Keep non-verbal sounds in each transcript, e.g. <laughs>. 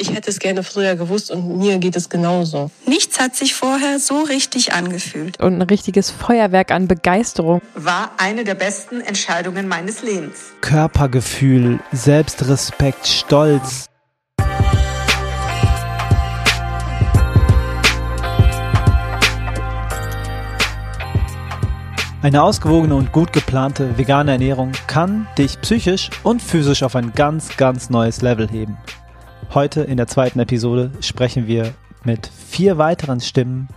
Ich hätte es gerne früher gewusst und mir geht es genauso. Nichts hat sich vorher so richtig angefühlt. Und ein richtiges Feuerwerk an Begeisterung. War eine der besten Entscheidungen meines Lebens. Körpergefühl, Selbstrespekt, Stolz. Eine ausgewogene und gut geplante vegane Ernährung kann dich psychisch und physisch auf ein ganz, ganz neues Level heben. Heute in der zweiten Episode sprechen wir mit vier weiteren Stimmen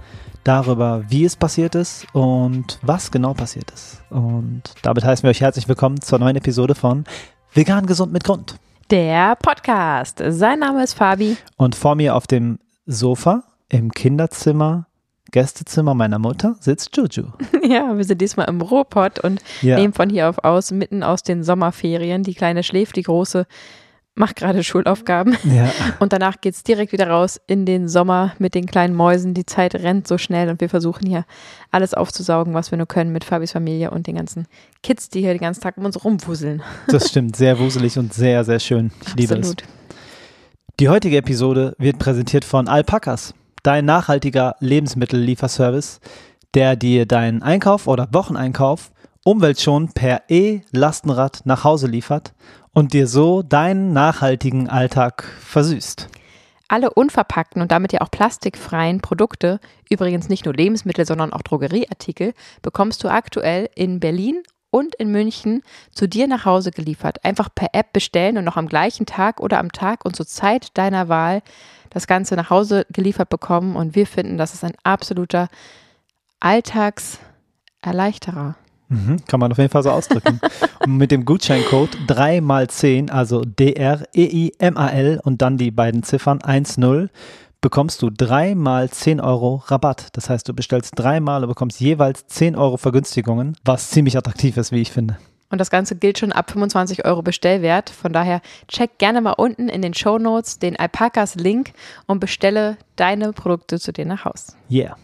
darüber, wie es passiert ist und was genau passiert ist. Und damit heißen wir euch herzlich willkommen zur neuen Episode von Vegan Gesund mit Grund. Der Podcast. Sein Name ist Fabi. Und vor mir auf dem Sofa im Kinderzimmer Gästezimmer meiner Mutter sitzt Juju. <laughs> Ja, wir sind diesmal im Ruhrpott und ja. nehmen von hier auf aus, mitten aus den Sommerferien. Die Kleine schläft, die Große macht gerade Schulaufgaben. Ja. Und danach geht es direkt wieder raus in den Sommer mit den kleinen Mäusen. Die Zeit rennt so schnell und wir versuchen hier alles aufzusaugen, was wir nur können mit Fabis Familie und den ganzen Kids, die hier den ganzen Tag um uns rumwuseln. Das stimmt, sehr wuselig und sehr, sehr schön. Ich liebe Absolut. es. Die heutige Episode wird präsentiert von Alpakas, dein nachhaltiger Lebensmittellieferservice, der dir deinen Einkauf oder Wocheneinkauf umweltschonend per E-Lastenrad nach Hause liefert und dir so deinen nachhaltigen Alltag versüßt. Alle unverpackten und damit ja auch plastikfreien Produkte, übrigens nicht nur Lebensmittel, sondern auch Drogerieartikel, bekommst du aktuell in Berlin und in München zu dir nach Hause geliefert. Einfach per App bestellen und noch am gleichen Tag oder am Tag und zur Zeit deiner Wahl das Ganze nach Hause geliefert bekommen. Und wir finden, das ist ein absoluter Alltagserleichterer. Mhm, kann man auf jeden Fall so ausdrücken. <laughs> und mit dem Gutscheincode 3x10, also D-R-E-I-M-A-L und dann die beiden Ziffern 1-0, bekommst du dreimal 10 Euro Rabatt. Das heißt, du bestellst dreimal und bekommst jeweils 10 Euro Vergünstigungen, was ziemlich attraktiv ist, wie ich finde. Und das Ganze gilt schon ab 25 Euro Bestellwert. Von daher check gerne mal unten in den Show Notes den Alpakas Link und bestelle deine Produkte zu dir nach Haus. Yeah.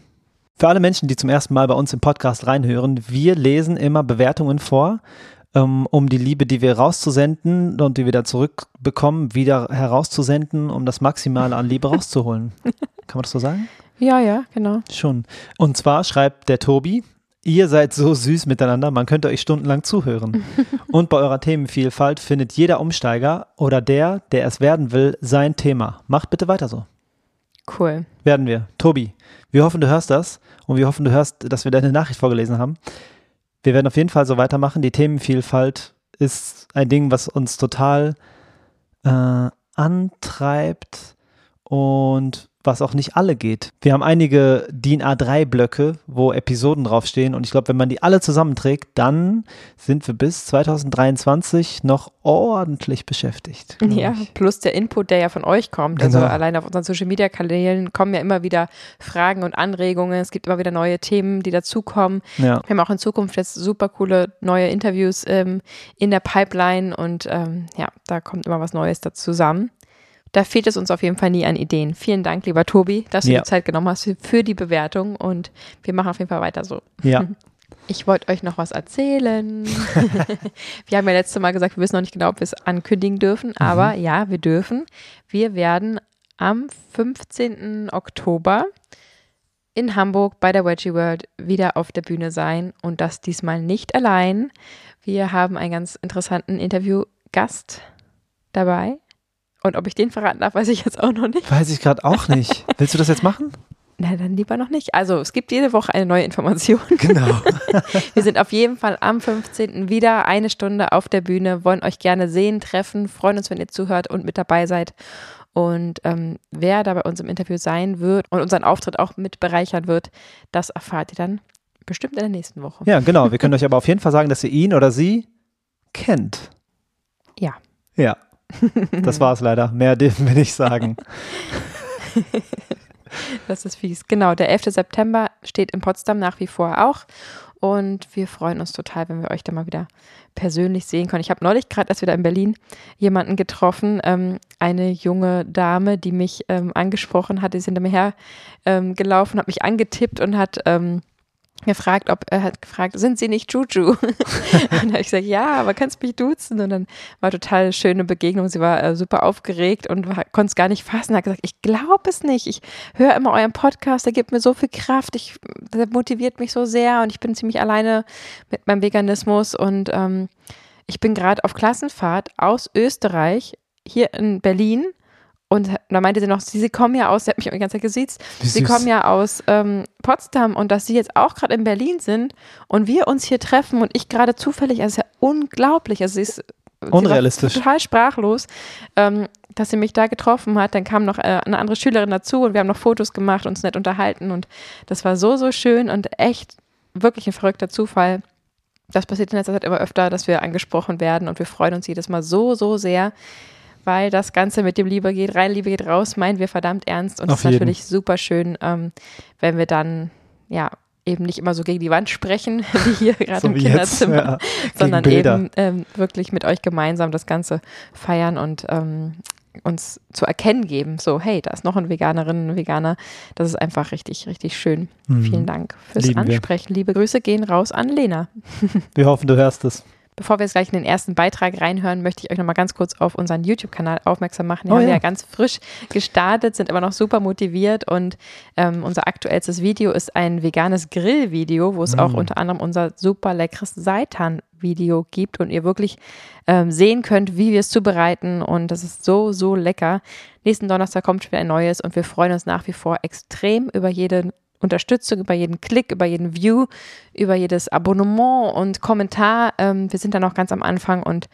Für alle Menschen, die zum ersten Mal bei uns im Podcast reinhören, wir lesen immer Bewertungen vor, ähm, um die Liebe, die wir rauszusenden und die wir da zurückbekommen, wieder herauszusenden, um das Maximale an Liebe rauszuholen. <laughs> Kann man das so sagen? Ja, ja, genau. Schon. Und zwar schreibt der Tobi, Ihr seid so süß miteinander, man könnte euch stundenlang zuhören. <laughs> Und bei eurer Themenvielfalt findet jeder Umsteiger oder der, der es werden will, sein Thema. Macht bitte weiter so. Cool. Werden wir. Tobi, wir hoffen, du hörst das und wir hoffen, du hörst, dass wir deine Nachricht vorgelesen haben. Wir werden auf jeden Fall so weitermachen. Die Themenvielfalt ist ein Ding, was uns total äh, antreibt und was auch nicht alle geht. Wir haben einige DIN A3-Blöcke, wo Episoden draufstehen und ich glaube, wenn man die alle zusammenträgt, dann sind wir bis 2023 noch ordentlich beschäftigt. Ja, ich. plus der Input, der ja von euch kommt. Also genau. Also allein auf unseren Social-Media-Kanälen kommen ja immer wieder Fragen und Anregungen. Es gibt immer wieder neue Themen, die dazukommen. Ja. Wir haben auch in Zukunft jetzt super coole neue Interviews ähm, in der Pipeline und ähm, ja, da kommt immer was Neues dazu zusammen. Da fehlt es uns auf jeden Fall nie an Ideen. Vielen Dank, lieber Tobi, dass du ja. die Zeit genommen hast für die Bewertung und wir machen auf jeden Fall weiter so. Ja. <laughs> Ich wollte euch noch was erzählen. <laughs> wir haben ja letztes Mal gesagt, wir wissen noch nicht genau, ob wir es ankündigen dürfen, mhm. aber ja, wir dürfen. Wir werden am 15. Oktober in Hamburg bei der Wedgie World wieder auf der Bühne sein und das diesmal nicht allein. Wir haben einen ganz interessanten Interviewgast dabei. Und ob ich den verraten darf, weiß ich jetzt auch noch nicht. Weiß ich gerade auch nicht. <laughs> Willst du das jetzt machen? Na, dann lieber noch nicht. Also, es gibt jede Woche eine neue Information. Genau. <laughs> Wir sind auf jeden Fall am 15. wieder eine Stunde auf der Bühne, wollen euch gerne sehen, treffen, freuen uns, wenn ihr zuhört und mit dabei seid. Und ähm, wer da bei uns im Interview sein wird und unseren Auftritt auch mit bereichern wird, das erfahrt ihr dann bestimmt in der nächsten Woche. Ja, genau. Wir können <laughs> euch aber auf jeden Fall sagen, dass ihr ihn oder sie kennt. Ja. Ja. Das war es leider. Mehr dürfen wir nicht sagen. <laughs> Das ist fies. Genau, der 11. September steht in Potsdam nach wie vor auch. Und wir freuen uns total, wenn wir euch da mal wieder persönlich sehen können. Ich habe neulich gerade, wir da in Berlin jemanden getroffen, ähm, eine junge Dame, die mich ähm, angesprochen hat, die ist hinter mir her ähm, hat mich angetippt und hat ähm, gefragt, ob er hat gefragt, sind Sie nicht Juju? <laughs> und dann habe ich gesagt, ja, aber kannst mich duzen? Und dann war total schöne Begegnung. Sie war äh, super aufgeregt und konnte es gar nicht fassen. Hat gesagt, ich glaube es nicht. Ich höre immer euren Podcast, der gibt mir so viel Kraft. Ich, der motiviert mich so sehr und ich bin ziemlich alleine mit meinem Veganismus und ähm, ich bin gerade auf Klassenfahrt aus Österreich hier in Berlin und da meinte sie noch, sie, sie kommen ja aus, sie hat mich die ganze Zeit gesiezt, sie kommen ja aus ähm, Potsdam und dass sie jetzt auch gerade in Berlin sind und wir uns hier treffen und ich gerade zufällig, also ist ja unglaublich, also sie ist Unrealistisch. Sie total sprachlos, ähm, dass sie mich da getroffen hat. Dann kam noch äh, eine andere Schülerin dazu und wir haben noch Fotos gemacht, uns nett unterhalten und das war so, so schön und echt wirklich ein verrückter Zufall. Das passiert in letzter Zeit immer öfter, dass wir angesprochen werden und wir freuen uns jedes Mal so, so sehr, weil das Ganze mit dem Liebe geht rein, Liebe geht raus, meinen wir verdammt ernst. Und es ist natürlich super schön, ähm, wenn wir dann, ja, eben nicht immer so gegen die Wand sprechen, <laughs> wie hier gerade so im Kinderzimmer, jetzt, ja, sondern eben ähm, wirklich mit euch gemeinsam das Ganze feiern und ähm, uns zu erkennen geben, so, hey, da ist noch ein Veganerin, ein Veganer. Das ist einfach richtig, richtig schön. Mhm. Vielen Dank fürs Lieben Ansprechen. Wir. Liebe Grüße gehen raus an Lena. <laughs> wir hoffen, du hörst es. Bevor wir jetzt gleich in den ersten Beitrag reinhören, möchte ich euch nochmal ganz kurz auf unseren YouTube-Kanal aufmerksam machen. Den oh, haben wir ja ganz frisch gestartet, sind aber noch super motiviert und ähm, unser aktuellstes Video ist ein veganes Grillvideo, wo es mm. auch unter anderem unser super leckeres Seitan-Video gibt und ihr wirklich ähm, sehen könnt, wie wir es zubereiten und das ist so, so lecker. Nächsten Donnerstag kommt wieder ein neues und wir freuen uns nach wie vor extrem über jeden Unterstützung, über jeden Klick, über jeden View, über jedes Abonnement und Kommentar. Ähm, wir sind da noch ganz am Anfang und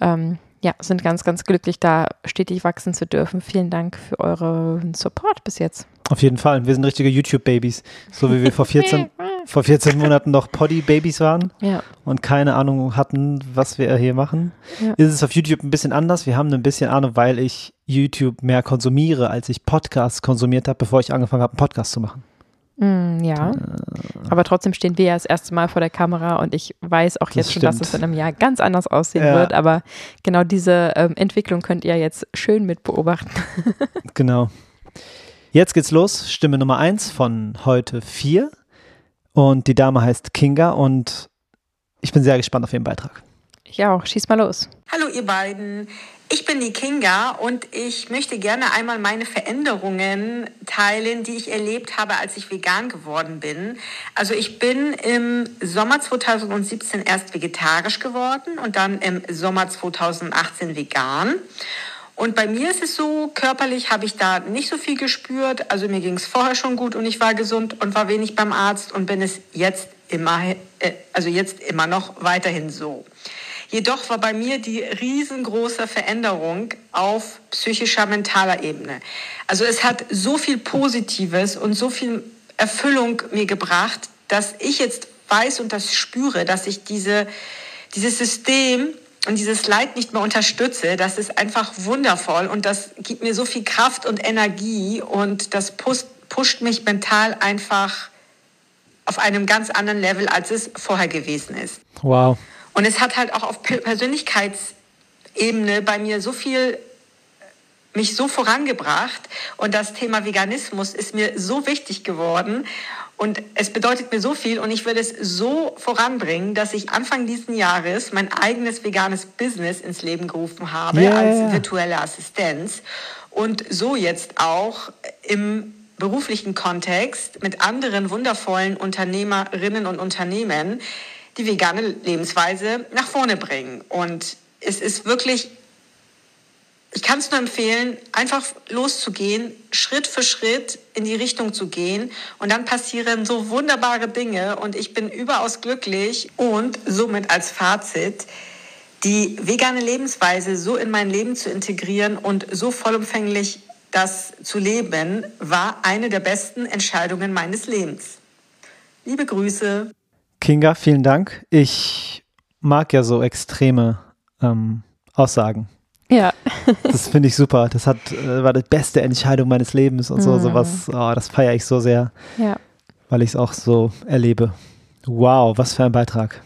ähm, ja, sind ganz, ganz glücklich, da stetig wachsen zu dürfen. Vielen Dank für euren Support bis jetzt. Auf jeden Fall. Wir sind richtige YouTube-Babys. So wie wir vor 14, <laughs> vor 14 Monaten noch Poddy-Babys waren ja. und keine Ahnung hatten, was wir hier machen. Ja. Ist es auf YouTube ein bisschen anders. Wir haben ein bisschen Ahnung, weil ich YouTube mehr konsumiere, als ich Podcasts konsumiert habe, bevor ich angefangen habe, einen Podcast zu machen. Mm, ja, aber trotzdem stehen wir ja das erste Mal vor der Kamera und ich weiß auch jetzt das schon, dass es in einem Jahr ganz anders aussehen ja. wird. Aber genau diese ähm, Entwicklung könnt ihr jetzt schön mit beobachten. <laughs> genau. Jetzt geht's los. Stimme Nummer eins von heute vier. Und die Dame heißt Kinga und ich bin sehr gespannt auf ihren Beitrag. Ich auch. Schieß mal los. Hallo, ihr beiden. Ich bin die Kinga und ich möchte gerne einmal meine Veränderungen teilen, die ich erlebt habe, als ich vegan geworden bin. Also ich bin im Sommer 2017 erst vegetarisch geworden und dann im Sommer 2018 vegan. Und bei mir ist es so, körperlich habe ich da nicht so viel gespürt. Also mir ging es vorher schon gut und ich war gesund und war wenig beim Arzt und bin es jetzt immer, äh, also jetzt immer noch weiterhin so. Jedoch war bei mir die riesengroße Veränderung auf psychischer, mentaler Ebene. Also es hat so viel Positives und so viel Erfüllung mir gebracht, dass ich jetzt weiß und das spüre, dass ich diese, dieses System und dieses Leid nicht mehr unterstütze. Das ist einfach wundervoll und das gibt mir so viel Kraft und Energie und das pusht, pusht mich mental einfach auf einem ganz anderen Level, als es vorher gewesen ist. Wow. Und es hat halt auch auf Persönlichkeitsebene bei mir so viel mich so vorangebracht. Und das Thema Veganismus ist mir so wichtig geworden. Und es bedeutet mir so viel. Und ich würde es so voranbringen, dass ich Anfang diesen Jahres mein eigenes veganes Business ins Leben gerufen habe yeah. als virtuelle Assistenz. Und so jetzt auch im beruflichen Kontext mit anderen wundervollen Unternehmerinnen und Unternehmen die vegane Lebensweise nach vorne bringen. Und es ist wirklich, ich kann es nur empfehlen, einfach loszugehen, Schritt für Schritt in die Richtung zu gehen. Und dann passieren so wunderbare Dinge. Und ich bin überaus glücklich und somit als Fazit, die vegane Lebensweise so in mein Leben zu integrieren und so vollumfänglich das zu leben, war eine der besten Entscheidungen meines Lebens. Liebe Grüße. Kinga, vielen Dank. Ich mag ja so extreme ähm, Aussagen. Ja. <laughs> das finde ich super. Das hat, äh, war die beste Entscheidung meines Lebens und so. Mhm. Sowas, oh, das feiere ich so sehr. Ja. Weil ich es auch so erlebe. Wow, was für ein Beitrag.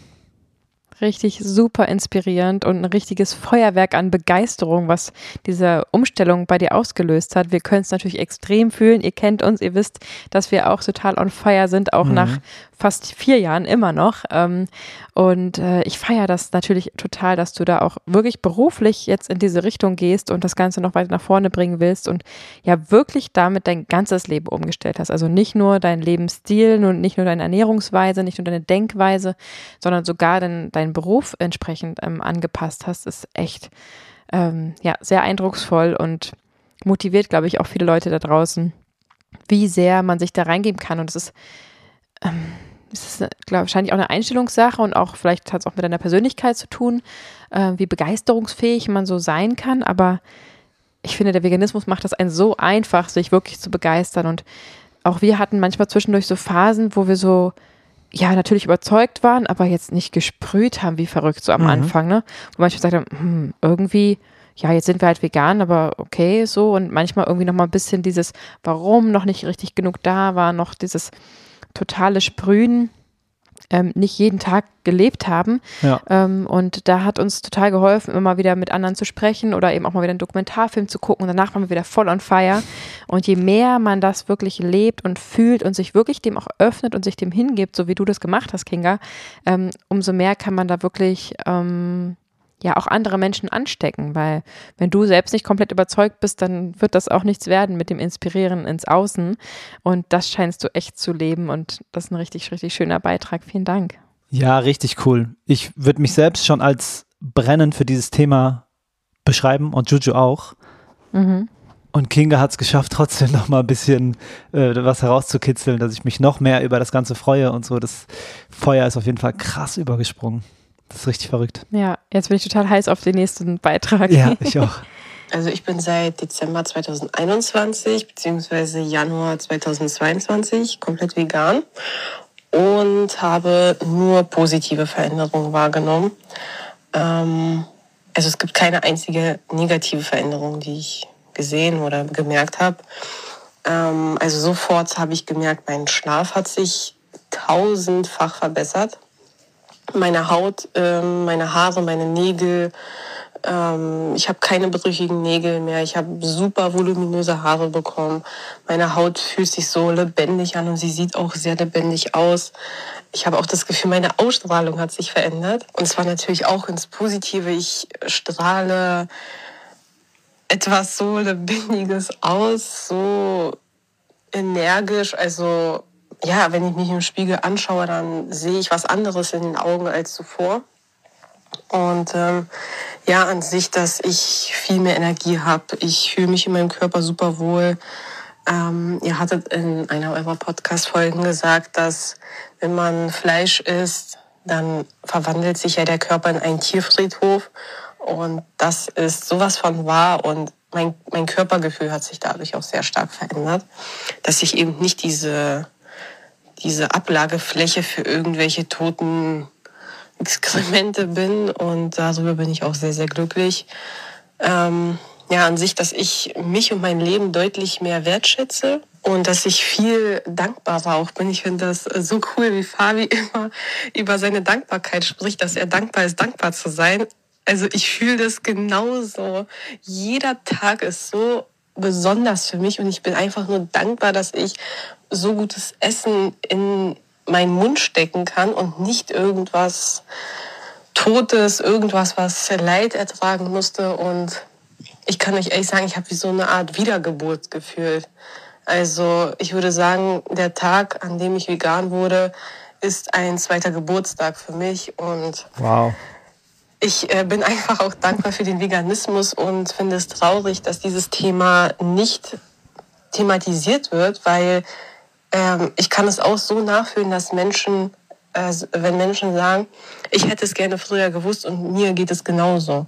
Richtig super inspirierend und ein richtiges Feuerwerk an Begeisterung, was diese Umstellung bei dir ausgelöst hat. Wir können es natürlich extrem fühlen. Ihr kennt uns, ihr wisst, dass wir auch total on fire sind, auch mhm. nach fast vier Jahren immer noch. Ähm, und äh, ich feiere das natürlich total, dass du da auch wirklich beruflich jetzt in diese Richtung gehst und das Ganze noch weiter nach vorne bringen willst und ja wirklich damit dein ganzes Leben umgestellt hast. Also nicht nur dein Lebensstil und nicht nur deine Ernährungsweise, nicht nur deine Denkweise, sondern sogar dein, dein Beruf entsprechend ähm, angepasst hast, ist echt ähm, ja, sehr eindrucksvoll und motiviert, glaube ich, auch viele Leute da draußen, wie sehr man sich da reingeben kann. Und es ist, ähm, es ist glaub, wahrscheinlich auch eine Einstellungssache und auch vielleicht hat es auch mit deiner Persönlichkeit zu tun, äh, wie begeisterungsfähig man so sein kann. Aber ich finde, der Veganismus macht das einen so einfach, sich wirklich zu begeistern. Und auch wir hatten manchmal zwischendurch so Phasen, wo wir so ja, natürlich überzeugt waren, aber jetzt nicht gesprüht haben, wie verrückt, so am mhm. Anfang, ne? Wo manchmal gesagt haben, hm, irgendwie, ja, jetzt sind wir halt vegan, aber okay, so. Und manchmal irgendwie nochmal ein bisschen dieses, warum noch nicht richtig genug da war, noch dieses totale Sprühen ähm, nicht jeden Tag gelebt haben. Ja. Ähm, und da hat uns total geholfen, immer wieder mit anderen zu sprechen oder eben auch mal wieder einen Dokumentarfilm zu gucken. Und danach waren wir wieder voll on fire. Und je mehr man das wirklich lebt und fühlt und sich wirklich dem auch öffnet und sich dem hingibt, so wie du das gemacht hast, Kinga, ähm, umso mehr kann man da wirklich ähm, ja auch andere Menschen anstecken, weil wenn du selbst nicht komplett überzeugt bist, dann wird das auch nichts werden mit dem Inspirieren ins Außen und das scheinst du echt zu leben und das ist ein richtig, richtig schöner Beitrag. Vielen Dank. Ja, richtig cool. Ich würde mich selbst schon als brennend für dieses Thema beschreiben und Juju auch. Mhm. Und Kinga hat es geschafft, trotzdem noch mal ein bisschen äh, was herauszukitzeln, dass ich mich noch mehr über das Ganze freue und so. Das Feuer ist auf jeden Fall krass übergesprungen. Das ist richtig verrückt. Ja, jetzt bin ich total heiß auf den nächsten Beitrag. Ja, <laughs> ich auch. Also ich bin seit Dezember 2021 bzw. Januar 2022 komplett vegan und habe nur positive Veränderungen wahrgenommen. Ähm, also es gibt keine einzige negative Veränderung, die ich gesehen oder gemerkt habe. Ähm, also sofort habe ich gemerkt, mein Schlaf hat sich tausendfach verbessert meine Haut, ähm, meine Haare, meine Nägel. Ähm, ich habe keine brüchigen Nägel mehr. Ich habe super voluminöse Haare bekommen. Meine Haut fühlt sich so lebendig an und sie sieht auch sehr lebendig aus. Ich habe auch das Gefühl, meine Ausstrahlung hat sich verändert. Und zwar natürlich auch ins Positive. Ich strahle etwas so Lebendiges aus, so energisch. Also ja, wenn ich mich im Spiegel anschaue, dann sehe ich was anderes in den Augen als zuvor. Und ähm, ja, an sich, dass ich viel mehr Energie habe. Ich fühle mich in meinem Körper super wohl. Ähm, ihr hattet in einer eurer Podcast-Folgen gesagt, dass wenn man Fleisch isst, dann verwandelt sich ja der Körper in einen Tierfriedhof. Und das ist sowas von wahr. Und mein, mein Körpergefühl hat sich dadurch auch sehr stark verändert, dass ich eben nicht diese diese Ablagefläche für irgendwelche toten Exkremente bin und darüber bin ich auch sehr, sehr glücklich. Ähm, ja, an sich, dass ich mich und mein Leben deutlich mehr wertschätze und dass ich viel dankbarer auch bin. Ich finde das so cool, wie Fabi <laughs> immer über seine Dankbarkeit spricht, dass er dankbar ist, dankbar zu sein. Also ich fühle das genauso. Jeder Tag ist so besonders für mich und ich bin einfach nur dankbar, dass ich so gutes Essen in meinen Mund stecken kann und nicht irgendwas Totes, irgendwas, was Leid ertragen musste. Und ich kann euch ehrlich sagen, ich habe wie so eine Art Wiedergeburt gefühlt. Also ich würde sagen, der Tag, an dem ich vegan wurde, ist ein zweiter Geburtstag für mich. Und wow. ich äh, bin <laughs> einfach auch dankbar für den Veganismus und finde es traurig, dass dieses Thema nicht thematisiert wird, weil ähm, ich kann es auch so nachfühlen, dass Menschen, äh, wenn Menschen sagen, ich hätte es gerne früher gewusst und mir geht es genauso.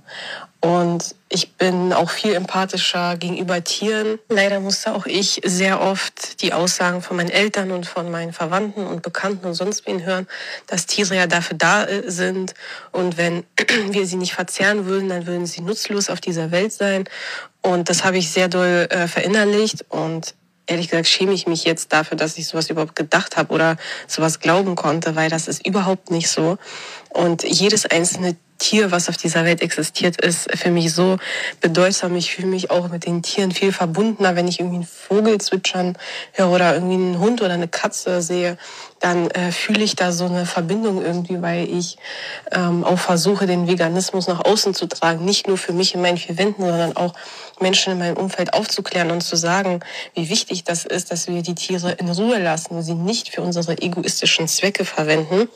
Und ich bin auch viel empathischer gegenüber Tieren. Leider musste auch ich sehr oft die Aussagen von meinen Eltern und von meinen Verwandten und Bekannten und sonst wen hören, dass Tiere ja dafür da äh, sind. Und wenn <clears throat> wir sie nicht verzehren würden, dann würden sie nutzlos auf dieser Welt sein. Und das habe ich sehr doll äh, verinnerlicht. Und ehrlich gesagt schäme ich mich jetzt dafür, dass ich sowas überhaupt gedacht habe oder sowas glauben konnte, weil das ist überhaupt nicht so. Und jedes einzelne Tier, was auf dieser Welt existiert, ist für mich so bedeutsam. Ich fühle mich auch mit den Tieren viel verbundener, wenn ich irgendwie einen Vogel zwitschern höre oder irgendwie einen Hund oder eine Katze sehe, dann äh, fühle ich da so eine Verbindung irgendwie, weil ich ähm, auch versuche, den Veganismus nach außen zu tragen. Nicht nur für mich in meinen vier Wänden, sondern auch Menschen in meinem Umfeld aufzuklären und zu sagen, wie wichtig das ist, dass wir die Tiere in Ruhe lassen und sie nicht für unsere egoistischen Zwecke verwenden.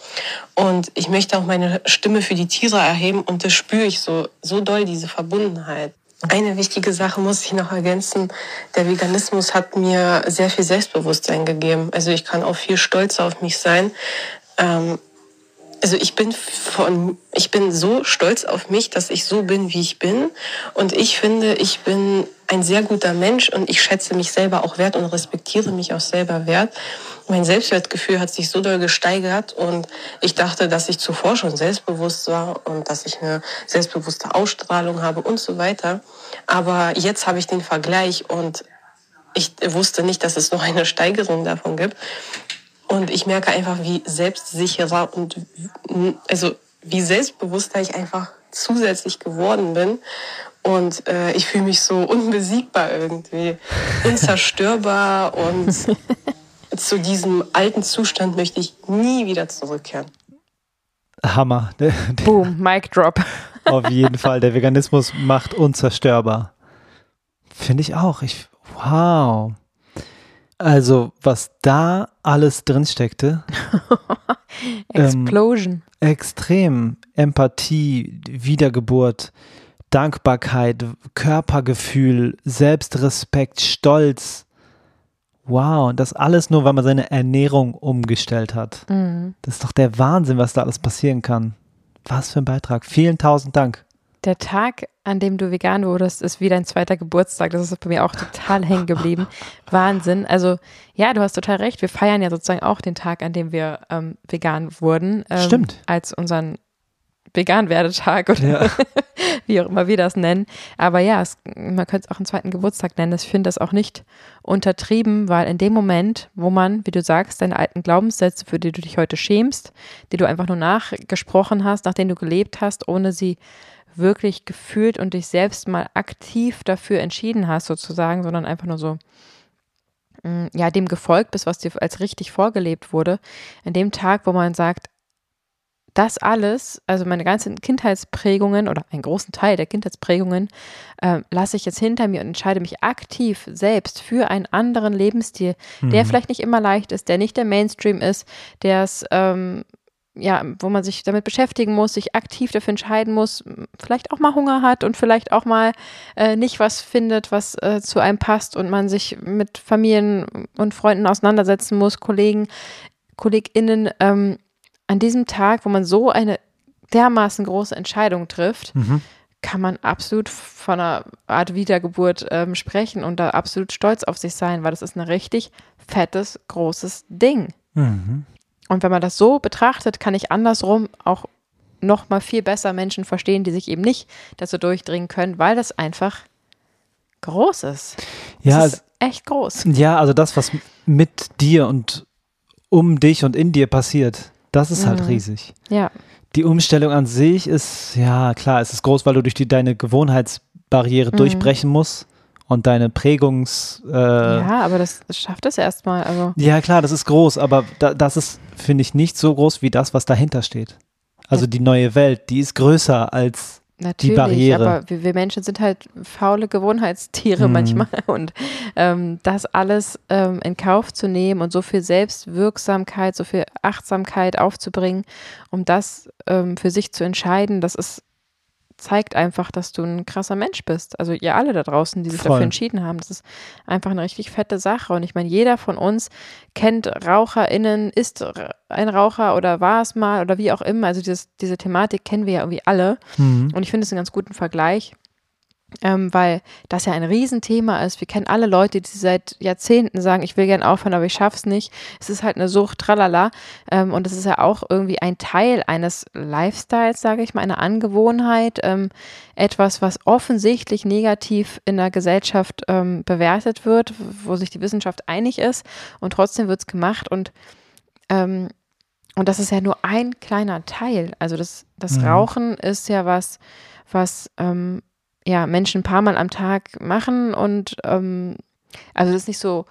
Und ich möchte auch meine Stimme für die Tiere erheben und das spüre ich so, so doll, diese Verbundenheit. Eine wichtige Sache muss ich noch ergänzen. Der Veganismus hat mir sehr viel Selbstbewusstsein gegeben. Also ich kann auch viel stolzer auf mich sein. Also ich bin von, ich bin so stolz auf mich, dass ich so bin, wie ich bin. Und ich finde, ich bin ein sehr guter Mensch und ich schätze mich selber auch wert und respektiere mich auch selber wert. Mein Selbstwertgefühl hat sich so doll gesteigert und ich dachte, dass ich zuvor schon selbstbewusst war und dass ich eine selbstbewusste Ausstrahlung habe und so weiter. Aber jetzt habe ich den Vergleich und ich wusste nicht, dass es noch eine Steigerung davon gibt. Und ich merke einfach, wie selbstsicherer und also wie selbstbewusster ich einfach zusätzlich geworden bin. Und äh, ich fühle mich so unbesiegbar irgendwie, unzerstörbar <laughs> und zu diesem alten Zustand möchte ich nie wieder zurückkehren. Hammer. <laughs> Boom, Mic Drop. <laughs> Auf jeden Fall. Der Veganismus macht unzerstörbar. Finde ich auch. Ich, wow. Also, was da alles drin steckte. <laughs> Explosion. Ähm, extrem. Empathie, Wiedergeburt, Dankbarkeit, Körpergefühl, Selbstrespekt, Stolz. Wow, und das alles nur, weil man seine Ernährung umgestellt hat. Mhm. Das ist doch der Wahnsinn, was da alles passieren kann. Was für ein Beitrag. Vielen tausend Dank. Der Tag, an dem du vegan wurdest, ist wie dein zweiter Geburtstag. Das ist bei mir auch total hängen geblieben. <laughs> Wahnsinn. Also, ja, du hast total recht. Wir feiern ja sozusagen auch den Tag, an dem wir ähm, vegan wurden. Ähm, Stimmt. Als unseren Vegan-Werdetag oder ja. <laughs> wie auch immer wir das nennen. Aber ja, es, man könnte es auch einen zweiten Geburtstag nennen. Ich finde das auch nicht untertrieben, weil in dem Moment, wo man, wie du sagst, deine alten Glaubenssätze, für die du dich heute schämst, die du einfach nur nachgesprochen hast, nach denen du gelebt hast, ohne sie wirklich gefühlt und dich selbst mal aktiv dafür entschieden hast, sozusagen, sondern einfach nur so, mm, ja, dem gefolgt bist, was dir als richtig vorgelebt wurde. In dem Tag, wo man sagt, das alles, also meine ganzen Kindheitsprägungen oder einen großen Teil der Kindheitsprägungen, äh, lasse ich jetzt hinter mir und entscheide mich aktiv selbst für einen anderen Lebensstil, mhm. der vielleicht nicht immer leicht ist, der nicht der Mainstream ist, der es ähm, ja, wo man sich damit beschäftigen muss, sich aktiv dafür entscheiden muss, vielleicht auch mal Hunger hat und vielleicht auch mal äh, nicht was findet, was äh, zu einem passt und man sich mit Familien und Freunden auseinandersetzen muss, Kollegen, KollegInnen, ähm, an diesem Tag, wo man so eine dermaßen große Entscheidung trifft, mhm. kann man absolut von einer Art Wiedergeburt ähm, sprechen und da absolut stolz auf sich sein, weil das ist ein richtig fettes, großes Ding. Mhm. Und wenn man das so betrachtet, kann ich andersrum auch noch mal viel besser Menschen verstehen, die sich eben nicht dazu durchdringen können, weil das einfach groß ist. Ja, das ist echt groß. Ja, also das, was mit dir und um dich und in dir passiert, das ist halt mhm. riesig. Ja. Die Umstellung an sich ist, ja klar, es ist groß, weil du durch die, deine Gewohnheitsbarriere mhm. durchbrechen musst und deine Prägungs. Äh, ja, aber das schafft es erstmal. Also. Ja, klar, das ist groß, aber da, das ist, finde ich, nicht so groß wie das, was dahinter steht. Also die neue Welt, die ist größer als Natürlich, die Barriere. aber wir, wir, Menschen sind halt faule Gewohnheitstiere mhm. manchmal <laughs> und ähm, das alles ähm, in Kauf zu nehmen und so viel Selbstwirksamkeit, so viel Achtsamkeit aufzubringen, um das ähm, für sich zu entscheiden, das ist zeigt einfach, dass du ein krasser Mensch bist. Also ihr alle da draußen, die sich Voll. dafür entschieden haben. Das ist einfach eine richtig fette Sache. Und ich meine, jeder von uns kennt RaucherInnen, ist ein Raucher oder war es mal oder wie auch immer. Also dieses, diese Thematik kennen wir ja irgendwie alle. Mhm. Und ich finde es einen ganz guten Vergleich. Ähm, weil das ja ein Riesenthema ist. Wir kennen alle Leute, die seit Jahrzehnten sagen, ich will gern aufhören, aber ich schaff's nicht. Es ist halt eine Sucht, tralala. Ähm, und es ist ja auch irgendwie ein Teil eines Lifestyles, sage ich mal, einer Angewohnheit, ähm, etwas, was offensichtlich negativ in der Gesellschaft ähm, bewertet wird, wo sich die Wissenschaft einig ist und trotzdem wird's gemacht und ähm, und das ist ja nur ein kleiner Teil. Also das, das Mhm. Rauchen ist ja was, was ähm, ja, Menschen ein paar Mal am Tag machen und ähm, also das ist nicht so,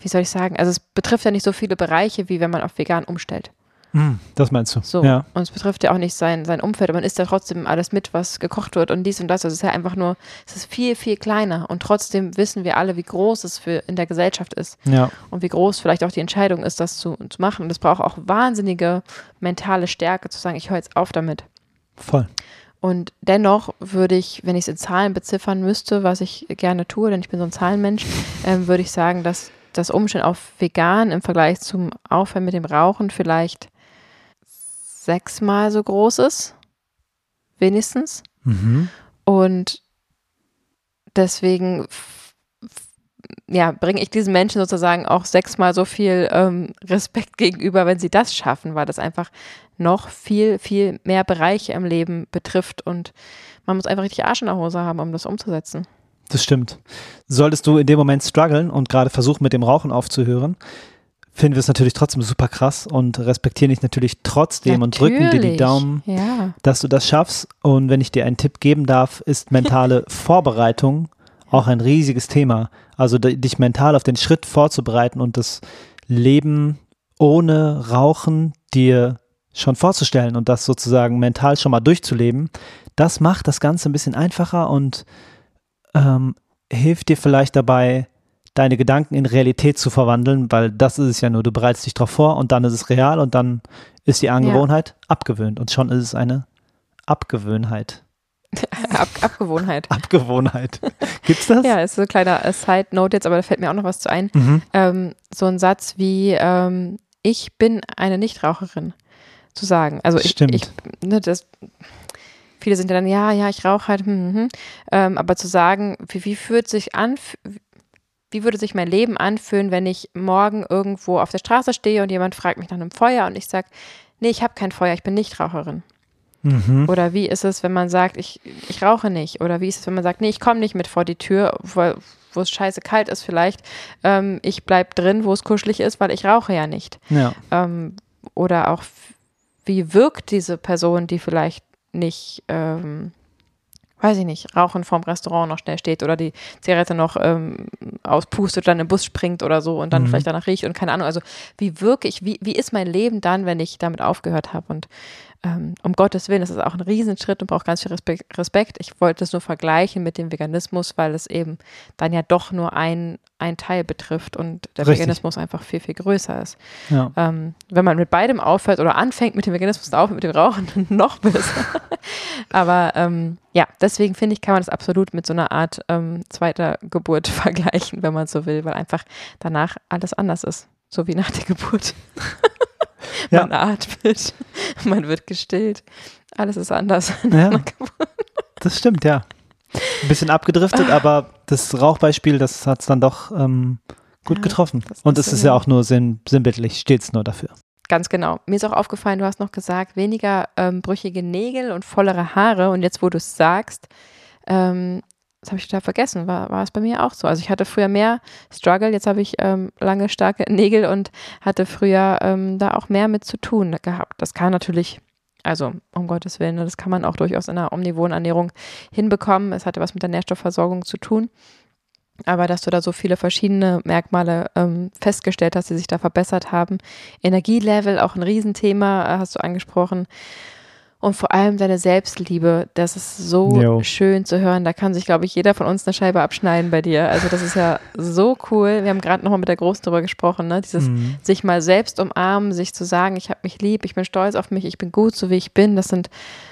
wie soll ich sagen, also es betrifft ja nicht so viele Bereiche, wie wenn man auf vegan umstellt. Hm, das meinst du? So. Ja. Und es betrifft ja auch nicht sein, sein Umfeld, aber man isst ja trotzdem alles mit, was gekocht wird und dies und das. Also es ist ja einfach nur, es ist viel, viel kleiner und trotzdem wissen wir alle, wie groß es für in der Gesellschaft ist Ja. und wie groß vielleicht auch die Entscheidung ist, das zu, zu machen. Und es braucht auch wahnsinnige mentale Stärke zu sagen, ich höre jetzt auf damit. Voll. Und dennoch würde ich, wenn ich es in Zahlen beziffern müsste, was ich gerne tue, denn ich bin so ein Zahlenmensch, <laughs> ähm, würde ich sagen, dass das Umstellen auf vegan im Vergleich zum Aufhören mit dem Rauchen vielleicht sechsmal so groß ist. Wenigstens. Mhm. Und deswegen ja, bringe ich diesen Menschen sozusagen auch sechsmal so viel ähm, Respekt gegenüber, wenn sie das schaffen, weil das einfach noch viel, viel mehr Bereiche im Leben betrifft und man muss einfach richtig Arsch in der Hose haben, um das umzusetzen. Das stimmt. Solltest du in dem Moment strugglen und gerade versuchen, mit dem Rauchen aufzuhören, finden wir es natürlich trotzdem super krass und respektieren dich natürlich trotzdem und drücken dir die Natürlich. Daumen, Ja, dass du das schaffst. Und wenn ich dir einen Tipp geben darf, ist mentale <laughs> Vorbereitung auch ein riesiges Thema. Also dich mental auf den Schritt vorzubereiten und das Leben ohne Rauchen dir schon vorzustellen und das sozusagen mental schon mal durchzuleben, das macht das Ganze ein bisschen einfacher und ähm, hilft dir vielleicht dabei, deine Gedanken in Realität zu verwandeln, weil das ist es ja nur. Du bereitest dich darauf vor und dann ist es real und dann ist die Angewohnheit abgewöhnt und schon ist es eine Abgewöhnheit. <laughs> Ab Abgewohnheit. Abgewohnheit. <laughs> Gibt's das? Ja, ist so ein kleiner äh, Side-Note jetzt, aber da fällt mir auch noch was zu ein. Mhm. ähm, so ein Satz wie ähm, ich bin eine Nichtraucherin zu sagen. Also ich, Stimmt. ich ne, das viele sind ja dann ja, ja, ich rauche halt, hm, hm, hm. Ähm, aber zu sagen, wie, wie fühlt sich an, wie würde sich mein Leben anfühlen, wenn ich morgen irgendwo auf der Straße stehe und jemand fragt mich nach einem Feuer und ich sage, nee, ich habe kein Feuer, ich bin Nichtraucherin. Mhm. Oder wie ist es, wenn man sagt, ich, ich rauche nicht? Oder wie ist es, wenn man sagt, nee, ich komme nicht mit vor die Tür, wo, es scheiße kalt ist vielleicht. Ähm, ich bleib drin, wo es kuschelig ist, weil ich rauche ja nicht. Ja. Ähm, oder auch, wie wirkt diese Person, die vielleicht nicht, ähm, weiß ich nicht, rauchen vorm Restaurant noch schnell steht oder die Zigarette noch ähm, auspustet, dann im Bus springt oder so und dann Mhm. vielleicht danach riecht und keine Ahnung. Also wie wirke ich, wie, wie ist mein Leben dann, wenn ich damit aufgehört habe? Und ähm, um Gottes Willen, das ist auch ein Riesenschritt und braucht ganz viel Respekt. Ich wollte es nur vergleichen mit dem Veganismus, weil es eben dann ja doch nur ein, ein Teil betrifft und der Richtig. Veganismus einfach viel, viel größer ist. ja. Ähm, wenn man mit beidem aufhört oder anfängt mit dem Veganismus und aufhört mit dem Rauchen, dann <laughs> noch besser. <laughs> Aber ähm, ja, deswegen finde ich, kann man das absolut mit so einer Art ähm, zweiter Geburt <laughs> vergleichen, wenn man so will, weil einfach danach alles anders ist. So wie nach der Geburt. Ja. man atmet, <laughs> man wird gestillt. Alles ist anders. <laughs> ja. Das stimmt, ja. Ein bisschen abgedriftet, aber das Rauchbeispiel, das hat es dann doch ähm, gut Ja, getroffen. Und es ist ja. auch nur sinn, sinnbildlich, steht es nur dafür. Ganz genau. Mir ist auch aufgefallen, du hast noch gesagt, weniger ähm, brüchige Nägel und vollere Haare. Und jetzt, wo du es sagst, ähm, das habe ich total vergessen, war, war es bei mir auch so. Also ich hatte früher mehr Struggle, jetzt habe ich ähm, lange, starke <laughs> Nägel und hatte früher ähm, da auch mehr mit zu tun gehabt. Das kann natürlich, also um Gottes Willen, ne, das kann man auch durchaus in einer omnivoren Ernährung hinbekommen. Es hatte was mit der Nährstoffversorgung zu tun. Aber dass du da so viele verschiedene Merkmale ähm, festgestellt hast, die sich da verbessert haben. Energielevel, auch ein Riesenthema, äh, hast du angesprochen. Und vor allem deine Selbstliebe, das ist so Jo. schön zu hören. Da kann sich, glaube ich, jeder von uns eine Scheibe abschneiden bei dir. Also das ist ja so cool. Wir haben gerade nochmal mit der Großen drüber gesprochen, ne? Dieses Mhm. sich mal selbst umarmen, sich zu sagen, ich habe mich lieb, ich bin stolz auf mich, ich bin gut, so wie ich bin. Das sind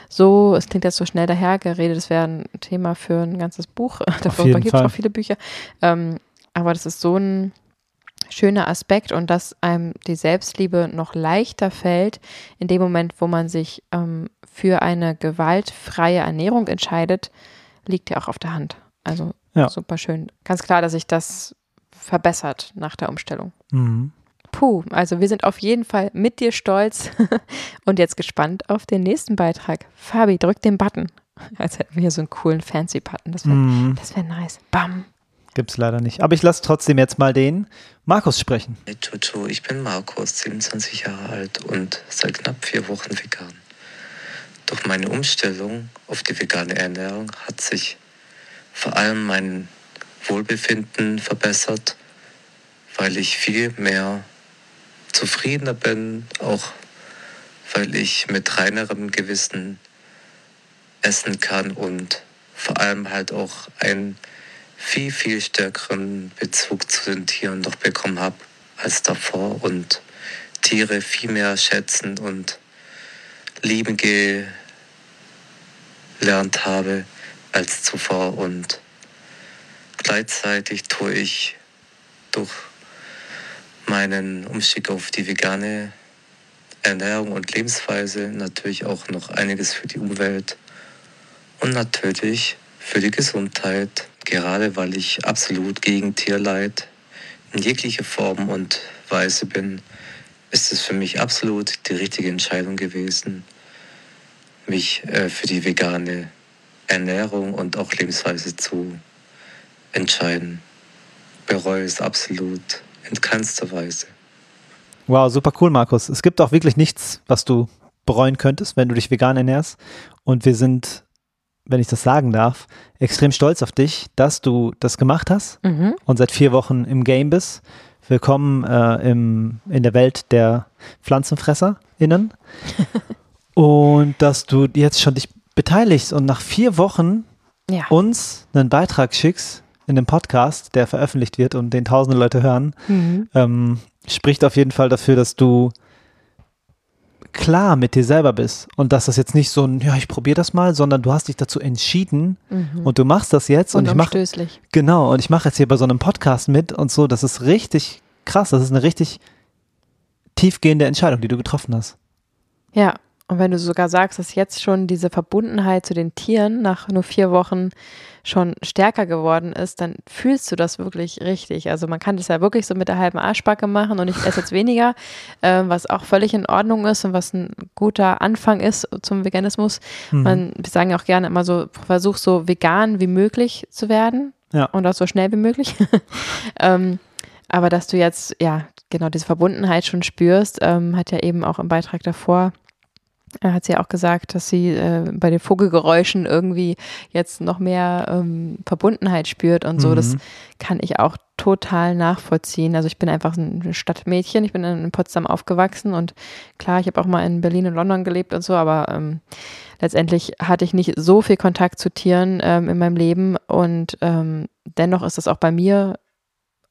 so, es klingt jetzt so schnell dahergeredet, das wäre ein Thema für ein ganzes Buch. <laughs> Darüber gibt es auch viele Bücher. Ähm, aber das ist so ein schöner Aspekt und dass einem die Selbstliebe noch leichter fällt in dem Moment, wo man sich ähm, für eine gewaltfreie Ernährung entscheidet, liegt ja auch auf der Hand. Also Ja. super schön. Ganz klar, dass sich das verbessert nach der Umstellung. Mhm. Puh, also wir sind auf jeden Fall mit dir stolz <laughs> und jetzt gespannt auf den nächsten Beitrag. Fabi, drück den Button. Als hätten wir hier so einen coolen Fancy-Button. Das wäre das wär nice. Bam. Gibt's leider nicht. Aber ich lasse trotzdem jetzt mal den Markus sprechen. Hey Jojo, ich bin Markus, 27 Jahre alt und seit knapp vier Wochen vegan. Durch meine Umstellung auf die vegane Ernährung hat sich vor allem mein Wohlbefinden verbessert, weil ich viel mehr zufriedener bin, auch weil ich mit reinerem Gewissen essen kann und vor allem halt auch einen viel, viel stärkeren Bezug zu den Tieren noch bekommen habe als davor und Tiere viel mehr schätzen und lieben gelernt habe als zuvor und gleichzeitig tue ich durch meinen Umstieg auf die vegane Ernährung und Lebensweise natürlich auch noch einiges für die Umwelt und natürlich für die Gesundheit, gerade weil ich absolut gegen Tierleid in jeglicher Form und Weise bin, ist es für mich absolut die richtige Entscheidung gewesen, mich äh, für die vegane Ernährung und auch Lebensweise zu entscheiden. Bereue es absolut in keinster Weise. Wow, super cool, Markus. Es gibt auch wirklich nichts, was du bereuen könntest, wenn du dich vegan ernährst. Und wir sind, wenn ich das sagen darf, extrem stolz auf dich, dass du das gemacht hast Mhm. und seit vier Wochen im Game bist. Willkommen äh, im, in der Welt der PflanzenfresserInnen. <laughs> und dass du jetzt schon dich beteiligst und nach vier Wochen Ja. uns einen Beitrag schickst in dem Podcast, der veröffentlicht wird und den tausende Leute hören, Mhm. ähm, spricht auf jeden Fall dafür, dass du klar mit dir selber bist und dass das jetzt nicht so ein, ja, ich probiere das mal, sondern du hast dich dazu entschieden Mhm. und du machst das jetzt und ich mache genau und ich mache jetzt hier bei so einem Podcast mit und so, das ist richtig krass, das ist eine richtig tiefgehende Entscheidung, die du getroffen hast. Ja, und wenn du sogar sagst, dass jetzt schon diese Verbundenheit zu den Tieren nach nur vier Wochen schon stärker geworden ist, dann fühlst du das wirklich richtig. Also man kann das ja wirklich so mit der halben Arschbacke machen und ich esse jetzt <laughs> weniger, äh, was auch völlig in Ordnung ist und was ein guter Anfang ist zum Veganismus. Mhm. Man, wir sagen ja auch gerne immer so, versuch so vegan wie möglich zu werden Ja. und auch so schnell wie möglich. <laughs> ähm, aber dass du jetzt, ja, genau diese Verbundenheit schon spürst, ähm, hat ja eben auch im Beitrag davor, äh, hat sie ja auch gesagt, dass sie äh, bei den Vogelgeräuschen irgendwie jetzt noch mehr ähm, Verbundenheit spürt und so. Das Mhm. kann ich auch total nachvollziehen. Also ich bin einfach ein Stadtmädchen, ich bin in Potsdam aufgewachsen und klar, ich habe auch mal in Berlin und London gelebt und so, aber ähm, letztendlich hatte ich nicht so viel Kontakt zu Tieren ähm, in meinem Leben und ähm, dennoch ist das auch bei mir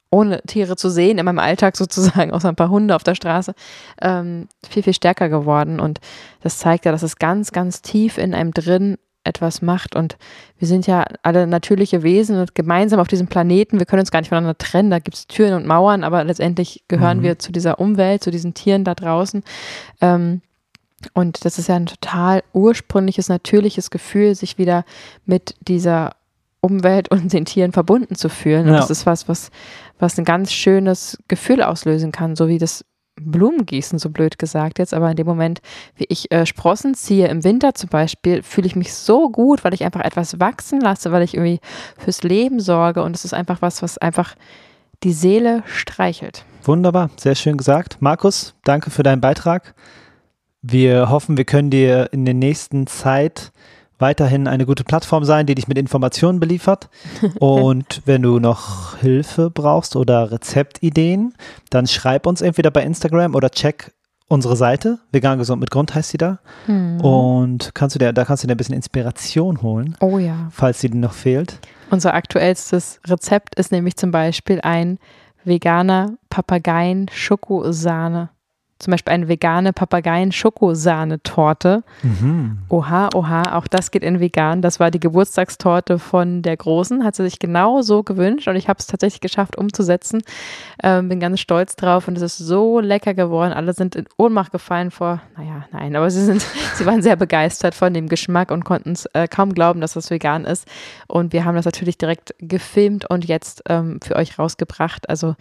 ohne Tiere zu sehen, in meinem Alltag sozusagen, <laughs> außer ein paar Hunde auf der Straße, ähm, viel, viel stärker geworden. Und das zeigt ja, dass es ganz, ganz tief in einem drin etwas macht. Und wir sind ja alle natürliche Wesen und gemeinsam auf diesem Planeten. Wir können uns gar nicht voneinander trennen. Da gibt es Türen und Mauern, aber letztendlich gehören Mhm. wir zu dieser Umwelt, zu diesen Tieren da draußen. Ähm, und das ist ja ein total ursprüngliches, natürliches Gefühl, sich wieder mit dieser Umwelt und den Tieren verbunden zu fühlen. Und Ja. das ist was, was, was ein ganz schönes Gefühl auslösen kann, so wie das Blumengießen, so blöd gesagt jetzt, aber in dem Moment, wie ich äh, Sprossen ziehe, im Winter zum Beispiel, fühle ich mich so gut, weil ich einfach etwas wachsen lasse, weil ich irgendwie fürs Leben sorge und es ist einfach was, was einfach die Seele streichelt. Wunderbar, sehr schön gesagt. Markus, danke für deinen Beitrag. Wir hoffen, wir können dir in der nächsten Zeit weiterhin eine gute Plattform sein, die dich mit Informationen beliefert. <laughs> Und wenn du noch Hilfe brauchst oder Rezeptideen, dann schreib uns entweder bei Instagram oder check unsere Seite. Vegan gesund mit Grund heißt sie da. Und kannst du dir, da kannst du dir ein bisschen Inspiration holen, Oh ja. falls sie dir noch fehlt. Unser aktuellstes Rezept ist nämlich zum Beispiel ein veganer Papageien-Schokosahne. Zum Beispiel eine vegane Papageien-Schokosahnetorte. Mhm. Oha, oha, auch das geht in vegan. Das war die Geburtstagstorte von der Großen, hat sie sich genau so gewünscht und ich habe es tatsächlich geschafft umzusetzen. Ähm, bin ganz stolz drauf und es ist so lecker geworden. Alle sind in Ohnmacht gefallen vor, naja, nein, aber sie sind, <laughs> sie waren sehr begeistert von dem Geschmack und konnten es äh, kaum glauben, dass das vegan ist. Und wir haben das natürlich direkt gefilmt und jetzt ähm, für euch rausgebracht. Also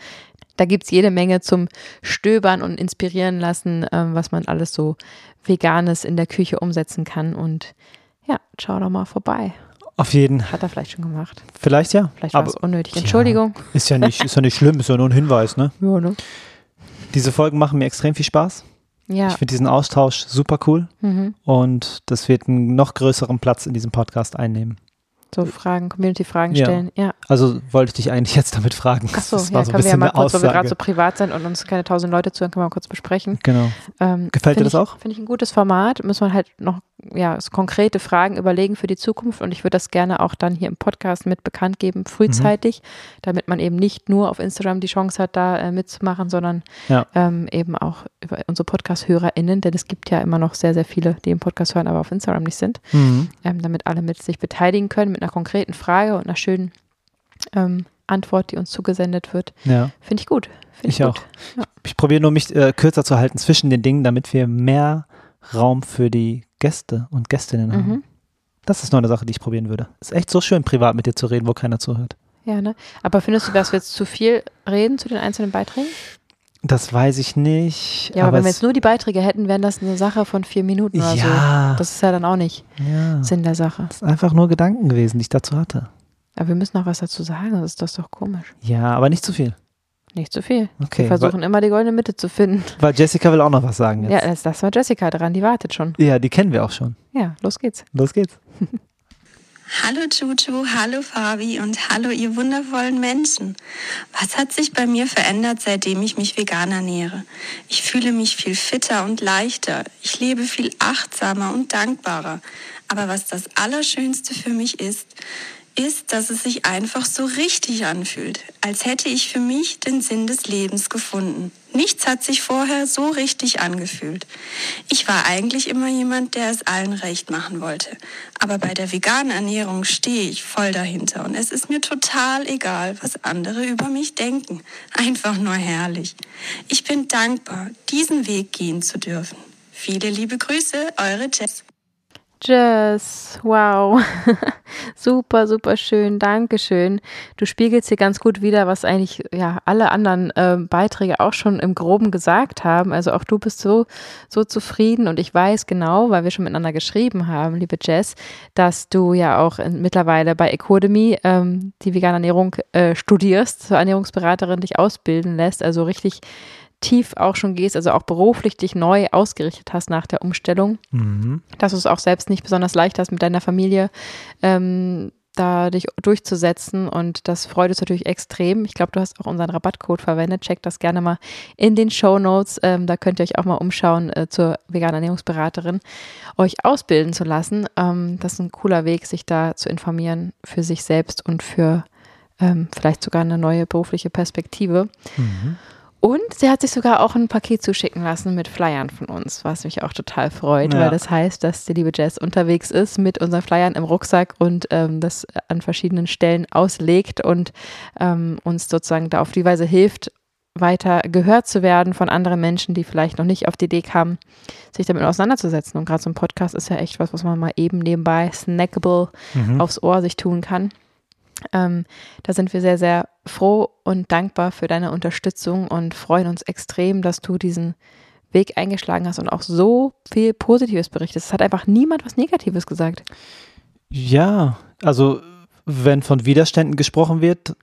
da gibt es jede Menge zum Stöbern und inspirieren lassen, ähm, was man alles so Veganes in der Küche umsetzen kann. Und ja, schau doch mal vorbei. Auf jeden. Hat er vielleicht schon gemacht. Vielleicht ja. Vielleicht war aber es unnötig. Entschuldigung. ist ja nicht, ist ja nicht schlimm, ist ja nur ein Hinweis, ne? <laughs> Ja, ne? Diese Folgen machen mir extrem viel Spaß. Ja. Ich finde diesen Austausch super cool Mhm. und das wird einen noch größeren Platz in diesem Podcast einnehmen. So Fragen, Community-Fragen Ja. stellen. Ja. Also wollte ich dich eigentlich jetzt damit fragen. Achso, <laughs> ja, so können wir ja mal kurz, wo wir gerade Aussage. so privat sind und uns keine tausend Leute zuhören, können wir mal kurz besprechen. Genau. Ähm, Gefällt dir das ich, auch? Finde ich ein gutes Format. Muss man halt noch ja, konkrete Fragen überlegen für die Zukunft und ich würde das gerne auch dann hier im Podcast mit bekannt geben, frühzeitig, Mhm. damit man eben nicht nur auf Instagram die Chance hat, da äh, mitzumachen, sondern Ja. ähm, eben auch über unsere Podcast-HörerInnen, denn es gibt ja immer noch sehr, sehr viele, die im Podcast hören, aber auf Instagram nicht sind, Mhm. ähm, damit alle mit sich beteiligen können mit einer konkreten Frage und einer schönen ähm, Antwort, die uns zugesendet wird. Ja. Finde ich gut. Find Ich gut. auch. Ich probiere nur, mich äh, kürzer zu halten zwischen den Dingen, damit wir mehr Raum für die Gäste und Gästinnen haben. Mhm. Das ist noch eine Sache, die ich probieren würde. Ist echt so schön, privat mit dir zu reden, wo keiner zuhört. Ja, ne? Aber findest du, dass wir jetzt zu viel reden zu den einzelnen Beiträgen? Das weiß ich nicht. Ja, aber, wenn wir jetzt nur die Beiträge hätten, wären das eine Sache von vier Minuten oder so. ja, Das ist ja dann auch nicht ja. Sinn der Sache. Das ist einfach nur Gedanken gewesen, die ich dazu hatte. Aber wir müssen noch was dazu sagen, das ist das doch komisch. Ja, aber nicht zu viel. Nicht zu viel. Okay. wir versuchen immer die goldene Mitte zu finden. Weil, weil Jessica will auch noch was sagen Ja, jetzt. das, das war Jessica dran, die wartet schon. Ja, die kennen wir auch schon. Ja, los geht's. Los geht's. <laughs> Hallo Juju, hallo Fabi und hallo ihr wundervollen Menschen. Was hat sich bei mir verändert, seitdem ich mich vegan ernähre? Ich fühle mich viel fitter und leichter. Ich lebe viel achtsamer und dankbarer. Aber was das Allerschönste für mich ist, ist, dass es sich einfach so richtig anfühlt, als hätte ich für mich den Sinn des Lebens gefunden. Nichts hat sich vorher so richtig angefühlt. Ich war eigentlich immer jemand, der es allen recht machen wollte. Aber bei der veganen Ernährung stehe ich voll dahinter und es ist mir total egal, was andere über mich denken. Einfach nur herrlich. Ich bin dankbar, diesen Weg gehen zu dürfen. Viele liebe Grüße, eure Jess. Jess, wow. <laughs> super, super schön. Dankeschön. Du spiegelst hier ganz gut wieder, was eigentlich ja alle anderen ähm, Beiträge auch schon im Groben gesagt haben. Also auch du bist so, so zufrieden und ich weiß genau, weil wir schon miteinander geschrieben haben, liebe Jess, dass du ja auch in, mittlerweile bei Ecodemy ähm, die vegane Ernährung äh, studierst, zur Ernährungsberaterin dich ausbilden lässt, also richtig tief auch schon gehst, also auch beruflich dich neu ausgerichtet hast nach der Umstellung Mhm. dass du es auch selbst nicht besonders leicht hast mit deiner Familie, ähm, da dich durchzusetzen und das freut uns natürlich extrem. Ich glaube, du hast auch unseren Rabattcode verwendet. Checkt das gerne mal in den Show Notes. Ähm, da könnt ihr euch auch mal umschauen äh, zur veganen Ernährungsberaterin, euch ausbilden zu lassen. Ähm, das ist ein cooler Weg, sich da zu informieren für sich selbst und für ähm, vielleicht sogar eine neue berufliche Perspektive. Mhm. Und sie hat sich sogar auch ein Paket zuschicken lassen mit Flyern von uns, was mich auch total freut, Ja. weil das heißt, dass die liebe Jess unterwegs ist mit unseren Flyern im Rucksack und ähm, das an verschiedenen Stellen auslegt und ähm, uns sozusagen da auf die Weise hilft, weiter gehört zu werden von anderen Menschen, die vielleicht noch nicht auf die Idee kamen, sich damit auseinanderzusetzen. Und gerade so ein Podcast ist ja echt was, was man mal eben nebenbei snackable Mhm. aufs Ohr sich tun kann. Ähm, da sind wir sehr, sehr froh und dankbar für deine Unterstützung und freuen uns extrem, dass du diesen Weg eingeschlagen hast und auch so viel Positives berichtest. Es hat einfach niemand was Negatives gesagt. Ja, also wenn von Widerständen gesprochen wird,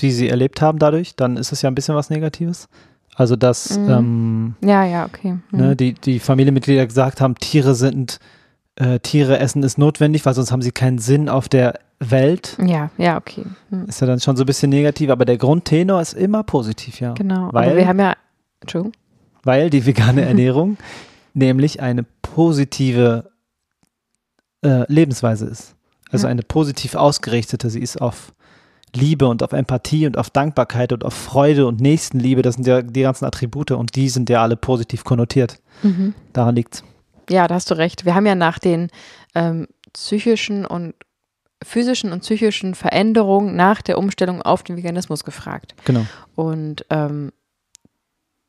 die sie erlebt haben dadurch, dann ist es ja ein bisschen was Negatives. Also dass Mhm. ähm, Ja, ja, okay. Hm. ne, die, die Familienmitglieder gesagt haben, Tiere sind, äh, Tiere essen ist notwendig, weil sonst haben sie keinen Sinn auf der Welt. Ja, ja, okay. Hm. Ist ja dann schon so ein bisschen negativ, aber der Grundtenor ist immer positiv, ja. Genau. Weil- Aber wir haben ja, Entschuldigung. Weil die vegane <laughs> Ernährung nämlich eine positive äh, Lebensweise ist. Also Ja. eine positiv ausgerichtete. Sie ist auf Liebe und auf Empathie und auf Dankbarkeit und auf Freude und Nächstenliebe. Das sind ja die ganzen Attribute und die sind ja alle positiv konnotiert. Mhm. Daran liegt's. Ja, da hast du recht. Wir haben ja nach den ähm, psychischen und physischen und psychischen Veränderungen nach der Umstellung auf den Veganismus gefragt. Genau. Und ähm,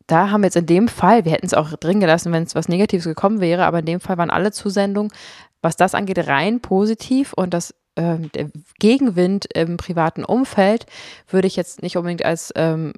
da haben wir jetzt in dem Fall, wir hätten es auch drin gelassen, wenn es was Negatives gekommen wäre, aber in dem Fall waren alle Zusendungen, was das angeht, rein positiv und das ähm, der Gegenwind im privaten Umfeld würde ich jetzt nicht unbedingt als ähm,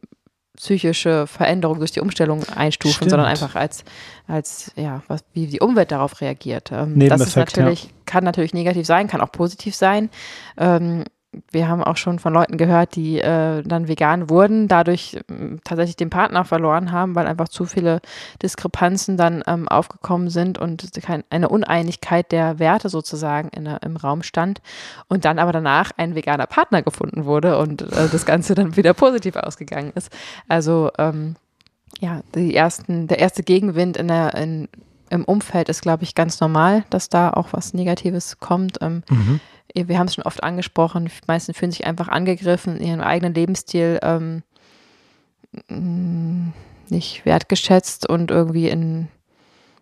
psychische Veränderung durch die Umstellung einstufen, Stimmt. sondern einfach als, als ja, was, wie die Umwelt darauf reagiert. Ähm, das ist Nebeneffekt, ja. natürlich, kann natürlich negativ sein, kann auch positiv sein. Ähm, wir haben auch schon von Leuten gehört, die äh, dann vegan wurden, dadurch ähm, tatsächlich den Partner verloren haben, weil einfach zu viele Diskrepanzen dann ähm, aufgekommen sind und eine Uneinigkeit der Werte sozusagen in der, im Raum stand und dann aber danach ein veganer Partner gefunden wurde und äh, das Ganze dann wieder positiv ausgegangen ist. Also ähm, ja, die ersten, der erste Gegenwind in der, in, im Umfeld ist, glaube ich, ganz normal, dass da auch was Negatives kommt. Ähm, Mhm. wir haben es schon oft angesprochen, die meisten fühlen sich einfach angegriffen, in ihrem eigenen Lebensstil ähm, mh, nicht wertgeschätzt und irgendwie in,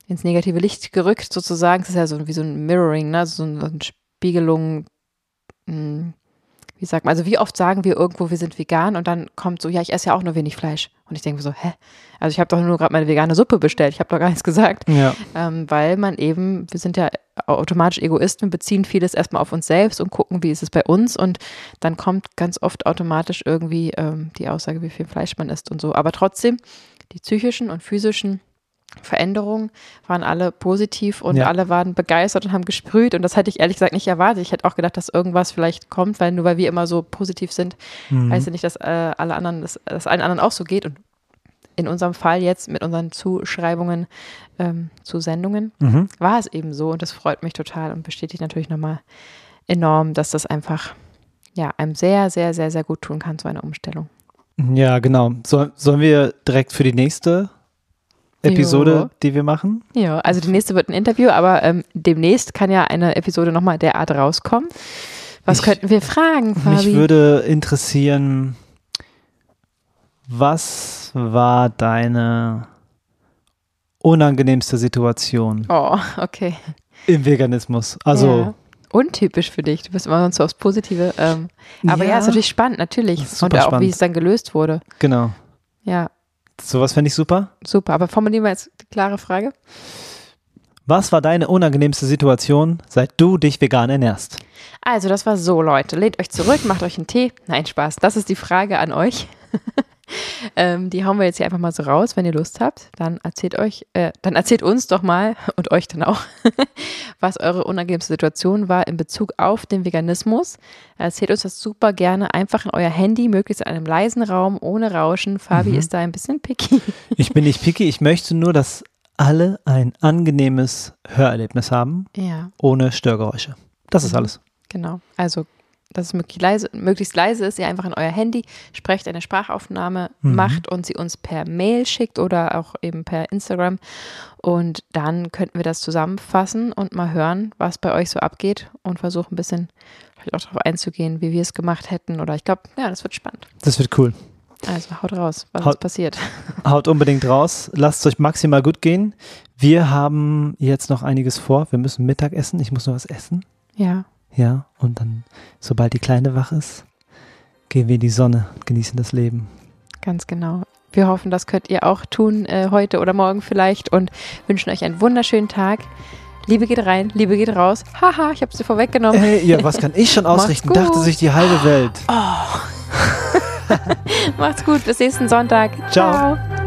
ins negative Licht gerückt sozusagen. Das ist ja so wie so ein Mirroring, ne? so eine Spiegelung. mh, Wie sagt man, also wie oft sagen wir irgendwo, wir sind vegan und dann kommt so, ja, ich esse ja auch nur wenig Fleisch. Und ich denke so, hä? Also ich habe doch nur gerade meine vegane Suppe bestellt, ich habe doch gar nichts gesagt Ja. ähm, weil man eben, wir sind ja automatisch Egoisten, wir beziehen vieles erstmal auf uns selbst und gucken, wie ist es bei uns und dann kommt ganz oft automatisch irgendwie ähm, die Aussage, wie viel Fleisch man isst und so. Aber trotzdem, die psychischen und physischen Veränderungen waren alle positiv und Ja. alle waren begeistert und haben gesprüht und das hätte ich ehrlich gesagt nicht erwartet. Ich hätte auch gedacht, dass irgendwas vielleicht kommt, weil nur weil wir immer so positiv sind, Mhm. heißt ja nicht, dass äh, alle anderen, dass, dass allen anderen auch so geht und in unserem Fall jetzt mit unseren Zuschreibungen ähm, zu Sendungen Mhm. war es eben so und das freut mich total und bestätigt natürlich nochmal enorm, dass das einfach ja einem sehr, sehr, sehr, sehr gut tun kann, so eine Umstellung. Ja, genau. So, sollen wir direkt für die nächste Episode, Jo. die wir machen? Ja, also die nächste wird ein Interview, aber ähm, demnächst kann ja eine Episode nochmal derart rauskommen. Was Ich- könnten wir fragen, Mich Fabi? würde interessieren, was war deine unangenehmste Situation oh, okay. im Veganismus? Also, ja. Untypisch für dich. Du bist immer sonst so aufs Positive. Ähm, aber ja. ist natürlich spannend, natürlich. Und auch, wie spannend. es dann gelöst wurde. genau. Ja, Sowas fände ich super. super. Aber formulieren wir jetzt die klare Frage. Was war deine unangenehmste Situation, seit du dich vegan ernährst? Also, das war so, Leute. Lehnt euch zurück, macht euch einen Tee. Nein, Spaß. Das ist die Frage an euch. <laughs> <laughs> ähm, die hauen wir jetzt hier einfach mal so raus, wenn ihr Lust habt. Dann erzählt euch, äh, dann erzählt uns doch mal <laughs> und euch dann auch, <laughs> was eure unangenehmste Situation war in Bezug auf den Veganismus. Erzählt uns das super gerne einfach in euer Handy, möglichst in einem leisen Raum, ohne Rauschen. Fabi ist da ein bisschen picky. Ich bin nicht picky, ich möchte nur, dass alle ein angenehmes Hörerlebnis haben, ja. ohne Störgeräusche. Das ist Mhm. alles. Genau. Also, dass es möglichst leise, möglichst leise ist, ihr einfach in euer Handy sprecht, eine Sprachaufnahme Mhm. macht und sie uns per Mail schickt oder auch eben per Instagram. Und dann könnten wir das zusammenfassen und mal hören, was bei euch so abgeht und versuchen ein bisschen vielleicht auch darauf einzugehen, wie wir es gemacht hätten. Oder ich glaube, ja, das wird spannend. Das wird cool. Also haut raus, was Haut- passiert. <laughs> Haut unbedingt raus. Lasst es euch maximal gut gehen. Wir haben jetzt noch einiges vor. Wir müssen Mittag essen. Ich muss noch was essen. Ja. Ja, und dann, sobald die Kleine wach ist, gehen wir in die Sonne, genießen das Leben. Ganz genau. Wir hoffen, das könnt ihr auch tun, äh, heute oder morgen vielleicht und wünschen euch einen wunderschönen Tag. Liebe geht rein, Liebe geht raus. Haha, ich habe sie vorweggenommen. Ey, ja, was kann ich schon <laughs> ausrichten? Dachte sich die halbe Welt. <laughs> Macht's gut, bis nächsten Sonntag. Ciao. Ciao.